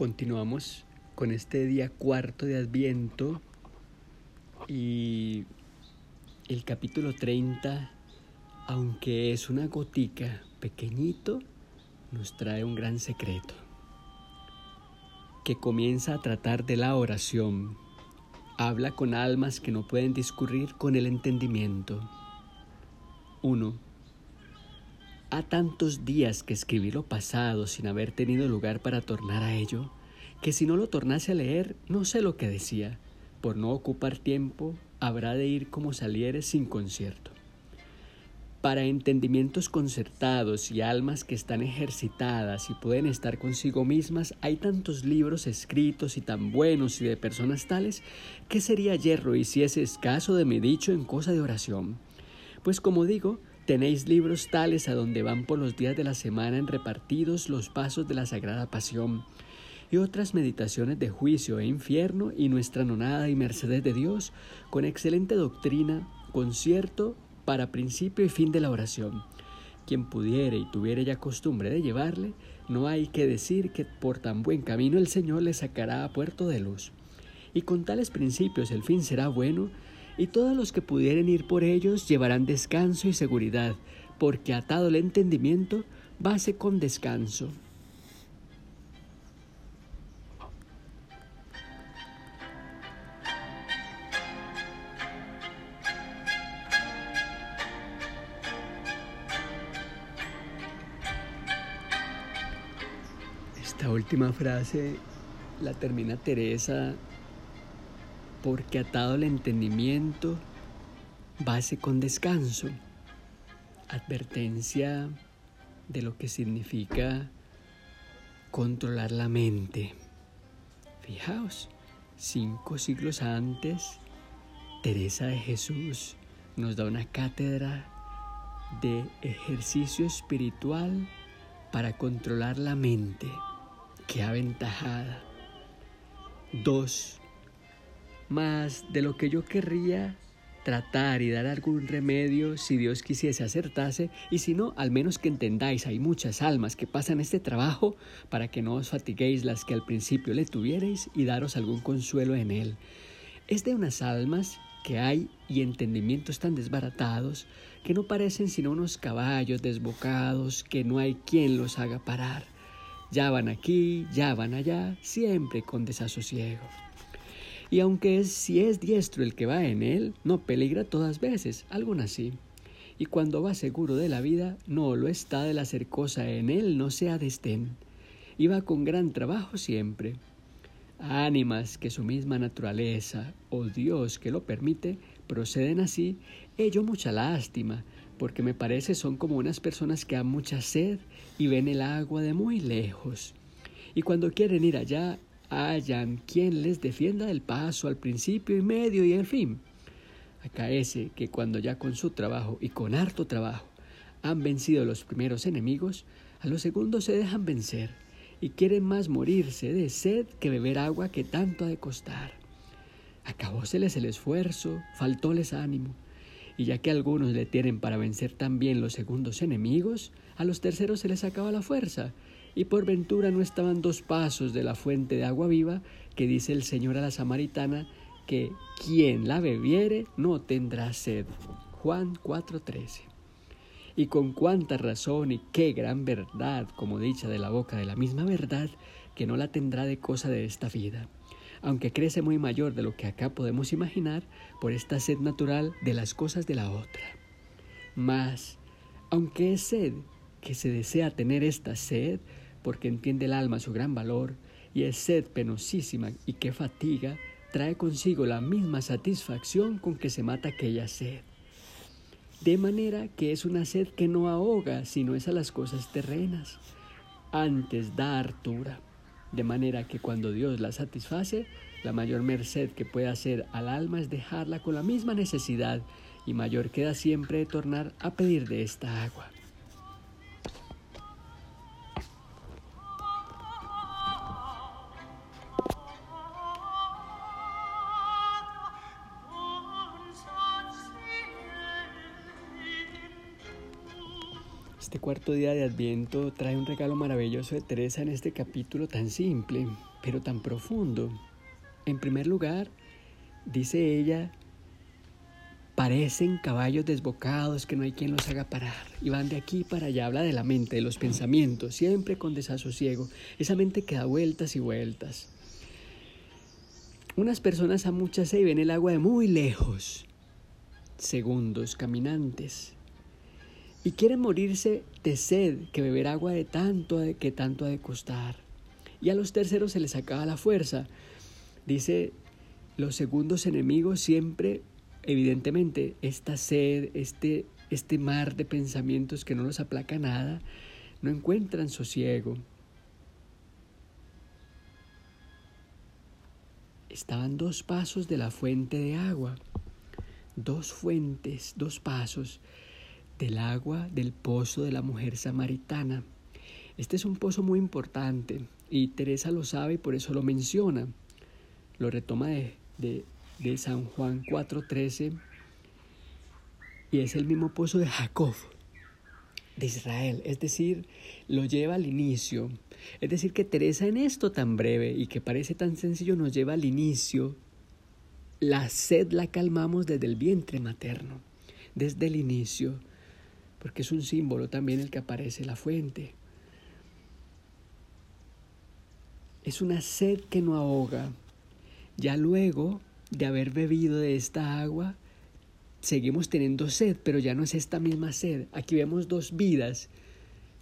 continuamos con este día cuarto de Adviento y el capítulo 30, aunque es una gotica pequeñito, nos trae un gran secreto que comienza a tratar de la oración. Habla con almas que no pueden discurrir con el entendimiento. 1. Ha tantos días que escribí lo pasado sin haber tenido lugar para tornar a ello, que si no lo tornase a leer no sé lo que decía. Por no ocupar tiempo, habrá de ir como saliere sin concierto. Para entendimientos concertados y almas que están ejercitadas y pueden estar consigo mismas, hay tantos libros escritos y tan buenos y de personas tales, que sería si es escaso de mi dicho en cosa de oración. Pues como digo, Tenéis libros tales a donde van por los días de la semana en repartidos los pasos de la Sagrada Pasión y otras meditaciones de juicio e infierno y nuestra nonada y mercedes de Dios con excelente doctrina, concierto para principio y fin de la oración. Quien pudiere y tuviere ya costumbre de llevarle, no hay que decir que por tan buen camino el Señor le sacará a puerto de luz. Y con tales principios el fin será bueno, y todos los que pudieren ir por ellos llevarán descanso y seguridad, porque atado el entendimiento, base con descanso. Esta última frase la termina Teresa porque atado el entendimiento, base con descanso. Advertencia de lo que significa controlar la mente. Fijaos, cinco siglos antes, Teresa de Jesús nos da una cátedra de ejercicio espiritual para controlar la mente. Qué aventajada. Dos, más de lo que yo querría tratar y dar algún remedio si Dios quisiese acertase y si no, al menos que entendáis, hay muchas almas que pasan este trabajo para que no os fatiguéis las que al principio le tuvierais y daros algún consuelo en él. Es de unas almas que hay y entendimientos tan desbaratados que no parecen sino unos caballos desbocados que no hay quien los haga parar. Ya van aquí, ya van allá, siempre con desasosiego. Y aunque es, si es diestro el que va en él, no peligra todas veces, algunas sí. Y cuando va seguro de la vida, no lo está de hacer cosa en él, no sea destén. Y va con gran trabajo siempre. Ánimas que su misma naturaleza, o Dios que lo permite, proceden así, ello mucha lástima, porque me parece son como unas personas que han mucha sed y ven el agua de muy lejos. Y cuando quieren ir allá, hayan quien les defienda el paso al principio y medio y el fin. Acaece que cuando ya con su trabajo y con harto trabajo han vencido los primeros enemigos, a los segundos se dejan vencer y quieren más morirse de sed que beber agua que tanto ha de costar. Acabóseles el esfuerzo, faltóles ánimo, y ya que algunos le tienen para vencer también los segundos enemigos, a los terceros se les acaba la fuerza y por ventura no estaban dos pasos de la fuente de agua viva que dice el Señor a la samaritana que quien la bebiere no tendrá sed. Juan 4:13. Y con cuánta razón y qué gran verdad, como dicha de la boca de la misma verdad, que no la tendrá de cosa de esta vida, aunque crece muy mayor de lo que acá podemos imaginar por esta sed natural de las cosas de la otra. Mas, aunque es sed que se desea tener esta sed, porque entiende el alma su gran valor, y es sed penosísima y que fatiga, trae consigo la misma satisfacción con que se mata aquella sed. De manera que es una sed que no ahoga, sino es a las cosas terrenas. Antes da hartura. De manera que cuando Dios la satisface, la mayor merced que puede hacer al alma es dejarla con la misma necesidad, y mayor queda siempre de tornar a pedir de esta agua. Cuarto día de Adviento trae un regalo maravilloso de Teresa en este capítulo tan simple. pero tan profundo. En primer lugar, dice ella, parecen caballos desbocados que no hay quien los haga parar y van de aquí para allá. Habla de la mente, de los pensamientos, siempre con desasosiego. Esa mente que da vueltas y vueltas. Unas personas a mucha sed y ven el agua de muy lejos, segundos caminantes, y quieren morirse de sed que beber agua de tanto que tanto ha de costar. Y a los terceros se les acaba la fuerza. Dice, los segundos enemigos siempre, evidentemente, esta sed, este, este mar de pensamientos que no los aplaca nada, no encuentran sosiego. estaban dos pasos de la fuente de agua, dos fuentes, dos pasos del agua del pozo de la mujer samaritana. Este es un pozo muy importante y Teresa lo sabe y por eso lo menciona. Lo retoma de, de, de San Juan 4.13 y es el mismo pozo de Jacob, de Israel, es decir, lo lleva al inicio, es decir, que Teresa en esto tan breve y que parece tan sencillo nos lleva al inicio. La sed la calmamos desde el vientre materno, desde el inicio, porque es un símbolo también el que aparece la fuente. Es una sed que no ahoga. Ya luego de haber bebido de esta agua, seguimos teniendo sed, pero ya no es esta misma sed. Aquí vemos dos vidas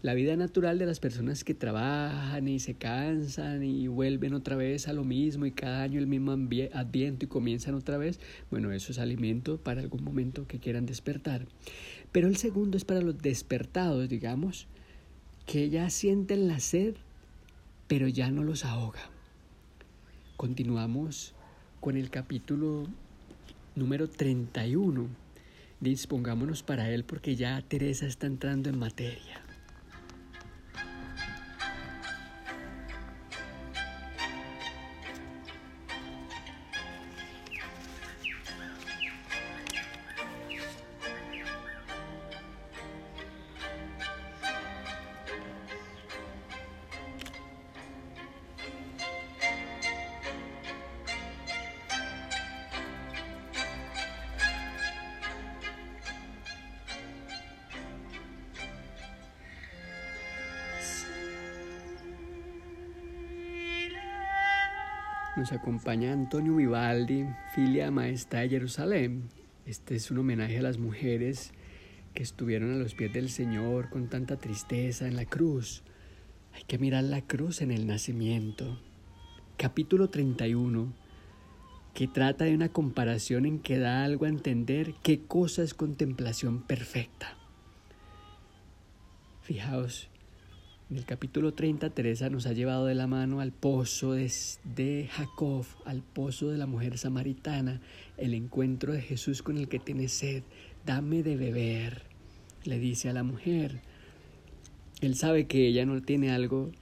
la vida natural de las personas que trabajan y se cansan y vuelven otra vez a lo mismo y cada año el mismo adviento y comienzan otra vez, bueno, eso es alimento para algún momento que quieran despertar. Pero el segundo es para los despertados, digamos, que ya sienten la sed, pero ya no los ahoga. Continuamos con el capítulo número 31. Dispongámonos para él porque ya Teresa está entrando en materia. Nos acompaña Antonio Vivaldi, filia maestra de Jerusalén. Este es un homenaje a las mujeres que estuvieron a los pies del Señor con tanta tristeza en la cruz. Hay que mirar la cruz en el nacimiento. Capítulo 31, que trata de una comparación en que da algo a entender qué cosa es contemplación perfecta. Fijaos, en el capítulo 30, Teresa nos ha llevado de la mano al pozo de, Jacob, al pozo de la mujer samaritana, el encuentro de Jesús con el que tiene sed. Dame de beber, le dice a la mujer. Él sabe que ella no tiene algo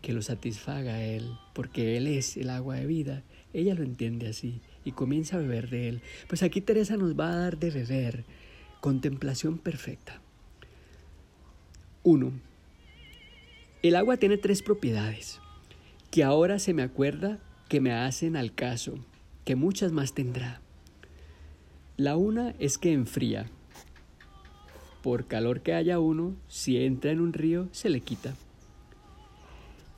que lo satisfaga a él, porque él es el agua de vida. Ella lo entiende así y comienza a beber de él. Pues aquí Teresa nos va a dar de beber contemplación perfecta. Uno, el agua tiene tres propiedades, que ahora se me acuerda que me hacen al caso, que muchas más tendrá. La una es que enfría. Por calor que haya uno, si entra en un río, se le quita.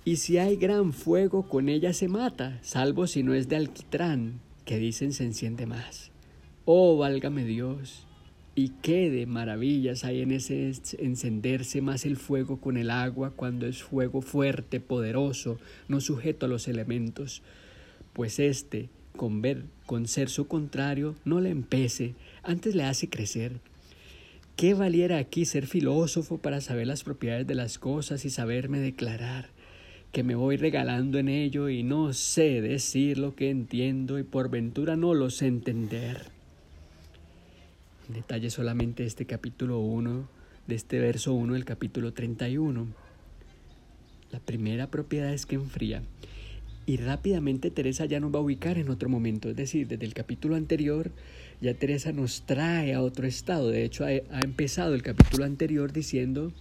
Y si hay gran fuego, con ella se mata, salvo si no es de alquitrán, que dicen se enciende más. Oh, válgame Dios, y qué de maravillas hay en ese encenderse más el fuego con el agua cuando es fuego fuerte, poderoso, no sujeto a los elementos, pues éste, con ver, con ser su contrario, no le empece, antes le hace crecer. ¿Qué valiera aquí ser filósofo para saber las propiedades de las cosas y saberme declarar? que me voy regalando en ello y no sé decir lo que entiendo y por ventura no lo sé entender detalle solamente este capítulo 1, de este verso 1 del capítulo 31. La primera propiedad es que enfría. Y rápidamente Teresa ya nos va a ubicar en otro momento, es decir, desde el capítulo anterior ya Teresa nos trae a otro estado. De hecho, ha, ha empezado el capítulo anterior diciendo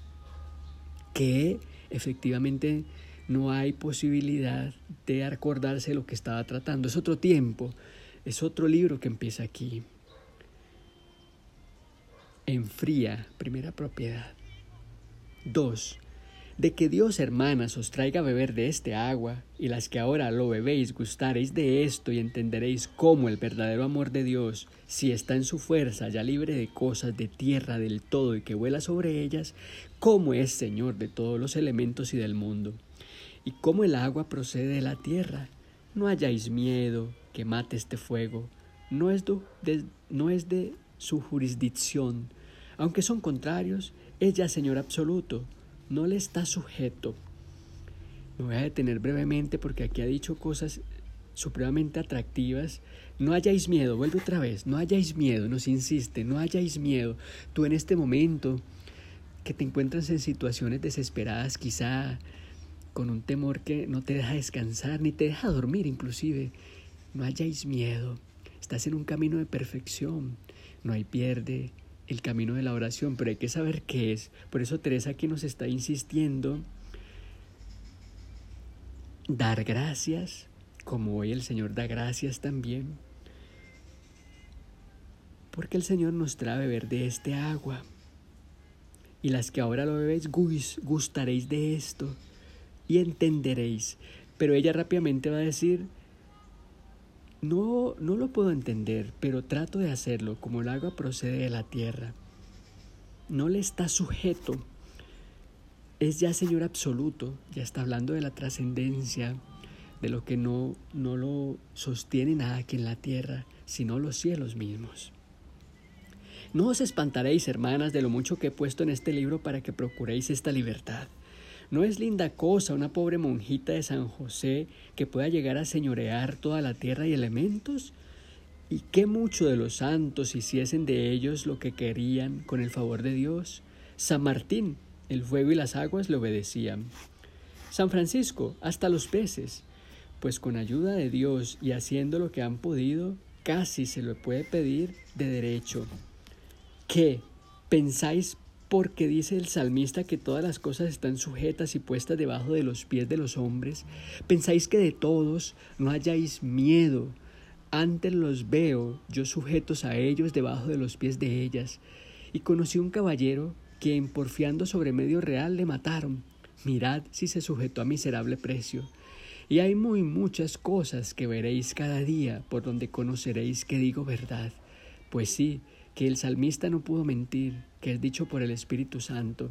que efectivamente no hay posibilidad de acordarse de lo que estaba tratando. Es otro tiempo, es otro libro que empieza aquí. Enfría, primera propiedad. Dos, de que Dios, hermanas, os traiga a beber de este agua, y las que ahora lo bebéis gustaréis de esto y entenderéis cómo el verdadero amor de Dios, si está en su fuerza, ya libre de cosas de tierra del todo y que vuela sobre ellas, cómo es Señor de todos los elementos y del mundo, y cómo el agua procede de la tierra. No hayáis miedo que mate este fuego, no es de, no es de su jurisdicción, aunque son contrarios, es ya Señor absoluto, no le está sujeto. Me voy a detener brevemente porque aquí ha dicho cosas supremamente atractivas. No hayáis miedo, vuelve otra vez, no hayáis miedo, nos insiste, no hayáis miedo. Tú en este momento que te encuentras en situaciones desesperadas, quizá con un temor que no te deja descansar ni te deja dormir inclusive, no hayáis miedo. Estás en un camino de perfección, no hay pierde, el camino de la oración, pero hay que saber qué es. Por eso Teresa aquí nos está insistiendo dar gracias, como hoy el Señor da gracias también, porque el Señor nos trae a beber de este agua. Y las que ahora lo bebéis gustaréis de esto y entenderéis. Pero ella rápidamente va a decir, no, no lo puedo entender, pero trato de hacerlo como el agua procede de la tierra. No le está sujeto. Es ya Señor absoluto, ya está hablando de la trascendencia, de lo que no, no lo sostiene nada aquí en la tierra, sino los cielos mismos. No os espantaréis, hermanas, de lo mucho que he puesto en este libro para que procuréis esta libertad. ¿No es linda cosa una pobre monjita de San José que pueda llegar a señorear toda la tierra y elementos? ¿Y qué mucho de los santos hiciesen de ellos lo que querían con el favor de Dios? San Martín, el fuego y las aguas le obedecían. San Francisco, hasta los peces, pues con ayuda de Dios y haciendo lo que han podido, casi se lo puede pedir de derecho. ¿Qué? ¿Pensáis porque dice el salmista que todas las cosas están sujetas y puestas debajo de los pies de los hombres, pensáis que de todos no hayáis miedo. Antes los veo yo sujetos a ellos debajo de los pies de ellas. Y conocí un caballero que en porfiando sobre medio real le mataron. Mirad si se sujetó a miserable precio. Y hay muy muchas cosas que veréis cada día por donde conoceréis que digo verdad. Pues sí, que el salmista no pudo mentir, que es dicho por el Espíritu Santo,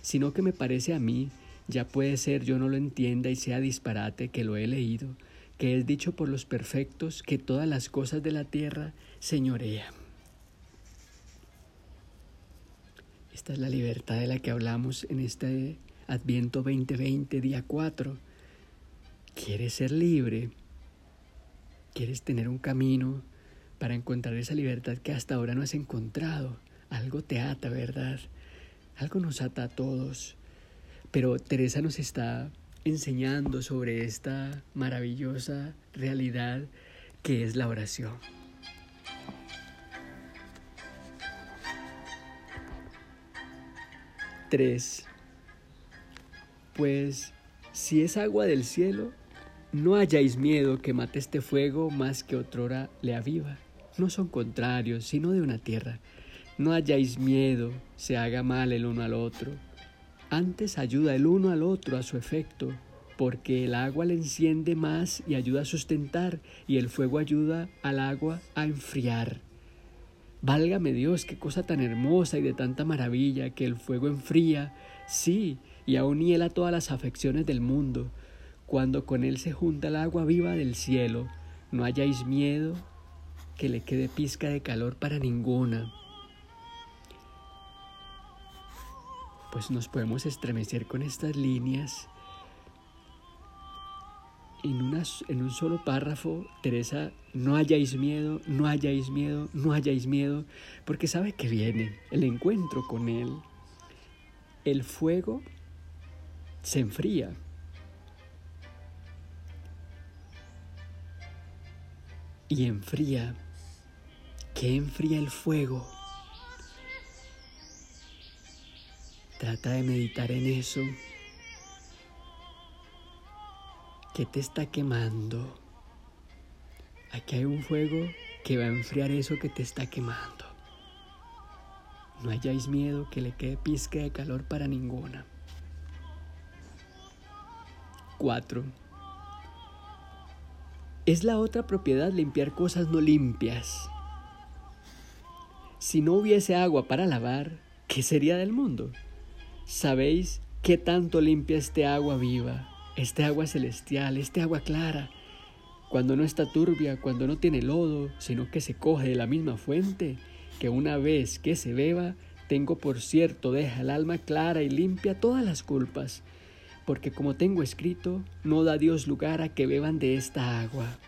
sino que me parece a mí, ya puede ser yo no lo entienda y sea disparate que lo he leído, que es dicho por los perfectos que todas las cosas de la tierra señorean. Esta es la libertad de la que hablamos en este Adviento 2020, día 4. ¿Quieres ser libre? ¿Quieres tener un camino para encontrar esa libertad que hasta ahora no has encontrado. Algo te ata, ¿verdad? Algo nos ata a todos. Pero Teresa nos está enseñando sobre esta maravillosa realidad que es la oración. Tres. Pues si es agua del cielo, no hayáis miedo que mate este fuego más que otrora le aviva no son contrarios, sino de una tierra. No hayáis miedo, se haga mal el uno al otro. Antes ayuda el uno al otro a su efecto, porque el agua le enciende más y ayuda a sustentar, y el fuego ayuda al agua a enfriar. Válgame Dios, qué cosa tan hermosa y de tanta maravilla que el fuego enfría, sí, y aún hiela todas las afecciones del mundo. Cuando con él se junta el agua viva del cielo, no hayáis miedo, que le quede pizca de calor para ninguna. Pues nos podemos estremecer con estas líneas. En, en un solo párrafo, Teresa, no hayáis miedo, no hayáis miedo, no hayáis miedo, porque sabe que viene el encuentro con Él. El fuego se enfría, y enfría. Que enfría el fuego? Trata de meditar en eso. ¿Qué te está quemando? Aquí hay un fuego que va a enfriar eso que te está quemando. No hayáis miedo que le quede pizca de calor para ninguna. 4. Es la otra propiedad limpiar cosas no limpias. Si no hubiese agua para lavar, ¿qué sería del mundo? ¿Sabéis qué tanto limpia este agua viva, este agua celestial, este agua clara? Cuando no está turbia, cuando no tiene lodo, sino que se coge de la misma fuente, que una vez que se beba, tengo por cierto, deja el alma clara y limpia todas las culpas porque como tengo escrito, no da Dios lugar a que beban de esta agua,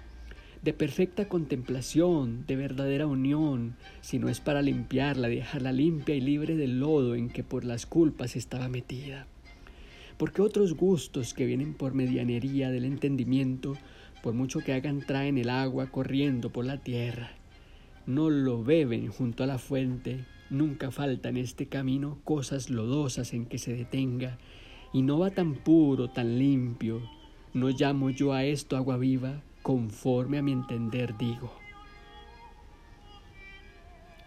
de perfecta contemplación, de verdadera unión, si no es para limpiarla, dejarla limpia y libre del lodo en que por las culpas estaba metida. Porque otros gustos que vienen por medianería del entendimiento, por mucho que hagan traen el agua corriendo por la tierra. No lo beben junto a la fuente, nunca falta en este camino cosas lodosas en que se detenga, y no va tan puro, tan limpio. No llamo yo a esto agua viva, conforme a mi entender digo.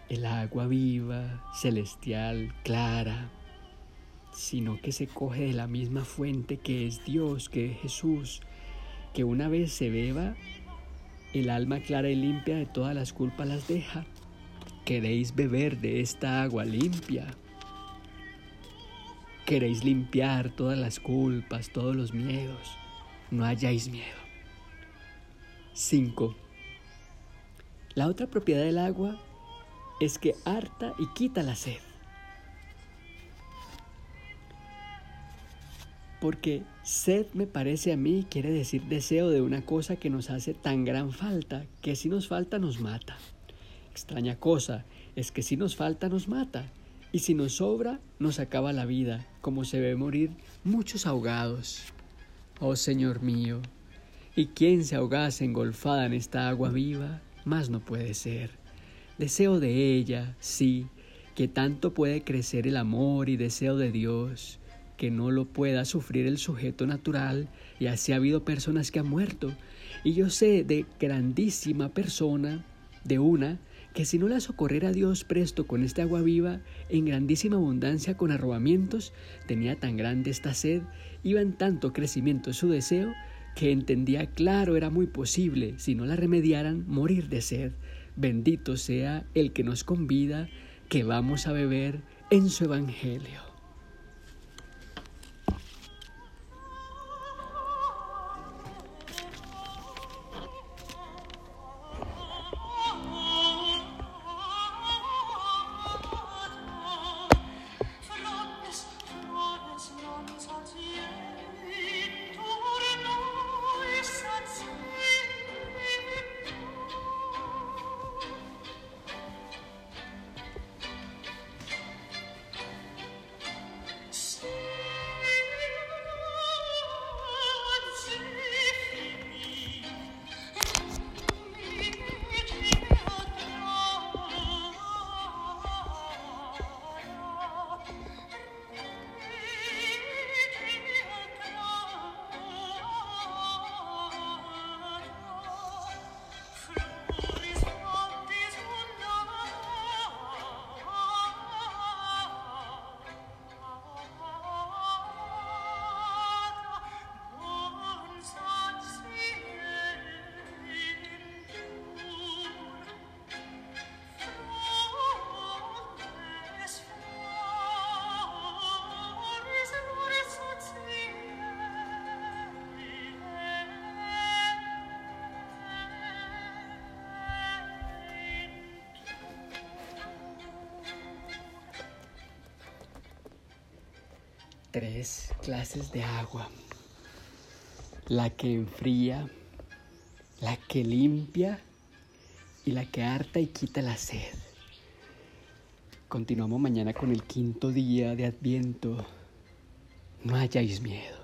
El agua viva, celestial, clara, sino que se coge de la misma fuente que es Dios, que es Jesús, que una vez se beba, el alma clara y limpia de todas las culpas las deja. Queréis beber de esta agua limpia, Queréis limpiar todas las culpas, todos los miedos. No hayáis miedo. 5. La otra propiedad del agua es que harta y quita la sed. Porque sed me parece a mí quiere decir deseo de una cosa que nos hace tan gran falta que si nos falta nos mata. Extraña cosa es que si nos falta nos mata y si nos sobra, nos acaba la vida, como se ve morir muchos ahogados. Oh Señor mío, y quien se ahogase engolfada en esta agua viva, más no puede ser. Deseo de ella, sí, que tanto puede crecer el amor y deseo de Dios, que no lo pueda sufrir el sujeto natural, y así ha habido personas que han muerto, y yo sé de grandísima persona, de una, que si no la socorrera Dios presto con esta agua viva, en grandísima abundancia con arrobamientos, tenía tan grande esta sed, iba en tanto crecimiento su deseo, que entendía claro era muy posible, si no la remediaran, morir de sed. Bendito sea el que nos convida, que vamos a beber en su Evangelio. Tres clases de agua. La que enfría, la que limpia y la que harta y quita la sed. Continuamos mañana con el quinto día de Adviento. No hayáis miedo.